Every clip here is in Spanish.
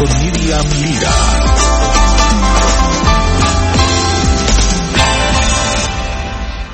Con Miriam Lira.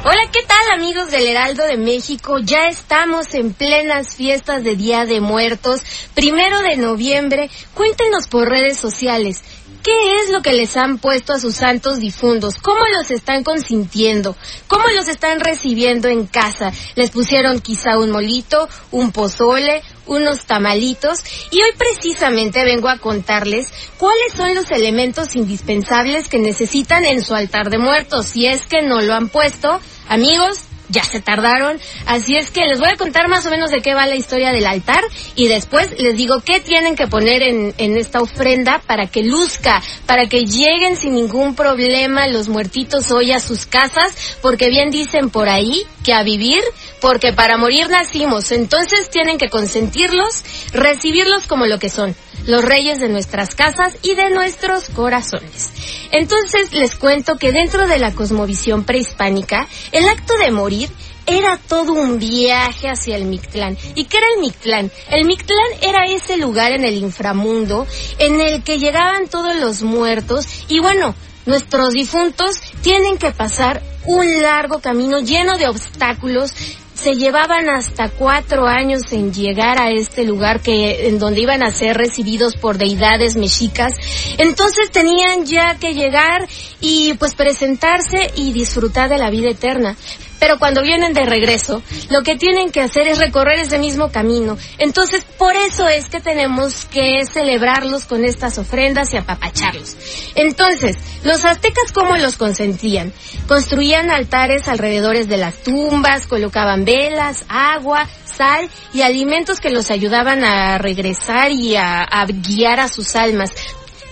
Hola, ¿qué tal amigos del Heraldo de México? Ya estamos en plenas fiestas de Día de Muertos, primero de noviembre. Cuéntenos por redes sociales. ¿Qué es lo que les han puesto a sus santos difuntos? ¿Cómo los están consintiendo? ¿Cómo los están recibiendo en casa? ¿Les pusieron quizá un molito, un pozole, unos tamalitos? Y hoy precisamente vengo a contarles cuáles son los elementos indispensables que necesitan en su altar de muertos. Si es que no lo han puesto, amigos, ya se tardaron, así es que les voy a contar más o menos de qué va la historia del altar y después les digo qué tienen que poner en, en esta ofrenda para que luzca, para que lleguen sin ningún problema los muertitos hoy a sus casas, porque bien dicen por ahí que a vivir, porque para morir nacimos, entonces tienen que consentirlos, recibirlos como lo que son, los reyes de nuestras casas y de nuestros corazones. Entonces les cuento que dentro de la cosmovisión prehispánica, el acto de morir era todo un viaje hacia el Mictlán. ¿Y qué era el Mictlán? El Mictlán era ese lugar en el inframundo en el que llegaban todos los muertos y bueno, nuestros difuntos tienen que pasar un largo camino lleno de obstáculos. Se llevaban hasta cuatro años en llegar a este lugar que en donde iban a ser recibidos por deidades mexicas. Entonces tenían ya que llegar y pues presentarse y disfrutar de la vida eterna pero cuando vienen de regreso, lo que tienen que hacer es recorrer ese mismo camino. Entonces, por eso es que tenemos que celebrarlos con estas ofrendas y apapacharlos. Entonces, los aztecas, ¿cómo los consentían? Construían altares alrededores de las tumbas, colocaban velas, agua, sal y alimentos que los ayudaban a regresar y a, a guiar a sus almas.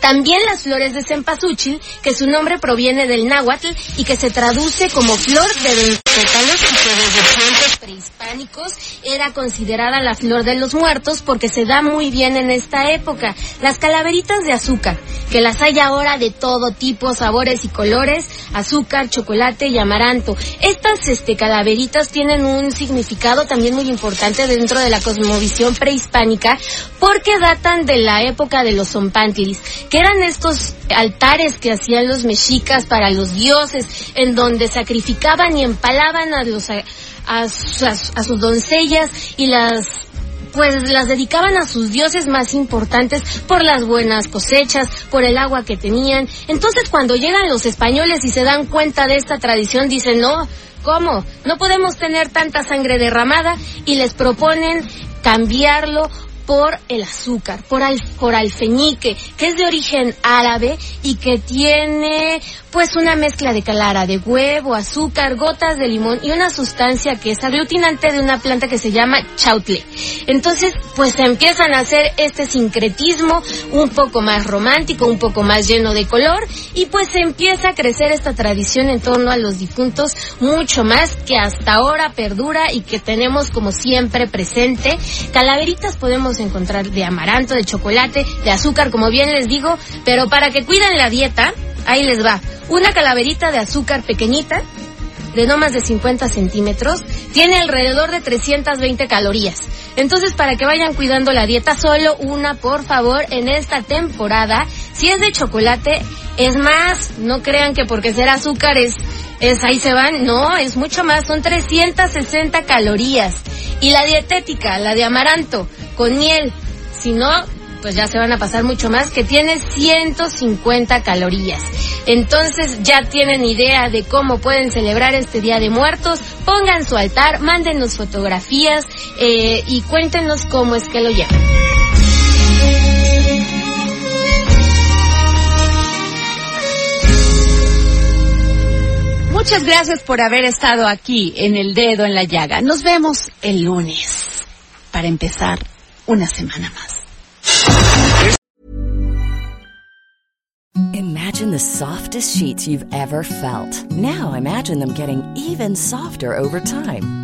También las flores de cempasúchil, que su nombre proviene del náhuatl y que se traduce como flor de los pétalos y que desde era considerada la flor de los muertos porque se da muy bien en esta época. Las calaveritas de azúcar, que las hay ahora de todo tipo, sabores y colores, azúcar, chocolate y amaranto. Estas este, calaveritas tienen un significado también muy importante dentro de la cosmovisión prehispánica porque datan de la época de los zompantlis que eran estos altares que hacían los mexicas para los dioses, en donde sacrificaban y empalaban a los a, a, a sus doncellas y las pues las dedicaban a sus dioses más importantes por las buenas cosechas, por el agua que tenían. Entonces cuando llegan los españoles y se dan cuenta de esta tradición, dicen, no, ¿cómo? No podemos tener tanta sangre derramada y les proponen cambiarlo por el azúcar, por, al, por alfeñique, que es de origen árabe y que tiene pues una mezcla de clara de huevo, azúcar, gotas de limón y una sustancia que es aglutinante de una planta que se llama chautle. Entonces, pues empiezan a hacer este sincretismo un poco más romántico, un poco más lleno de color y pues empieza a crecer esta tradición en torno a los difuntos mucho más que hasta ahora perdura y que tenemos como siempre presente. Calaveritas encontrar de amaranto, de chocolate, de azúcar, como bien les digo, pero para que cuiden la dieta, ahí les va. Una calaverita de azúcar pequeñita, de no más de 50 centímetros, tiene alrededor de 320 calorías. Entonces, para que vayan cuidando la dieta, solo una, por favor, en esta temporada. Si es de chocolate, es más, no crean que porque será azúcar es, es ahí se van, no, es mucho más, son 360 calorías. Y la dietética, la de amaranto, con miel, si no, pues ya se van a pasar mucho más, que tiene 150 calorías. Entonces ya tienen idea de cómo pueden celebrar este Día de Muertos. Pongan su altar, mándenos fotografías eh, y cuéntenos cómo es que lo llevan. Muchas gracias por haber estado aquí en el dedo en la llaga. Nos vemos el lunes para empezar una semana más. Imagine the softest sheets you've ever felt. Now imagine them getting even softer over time.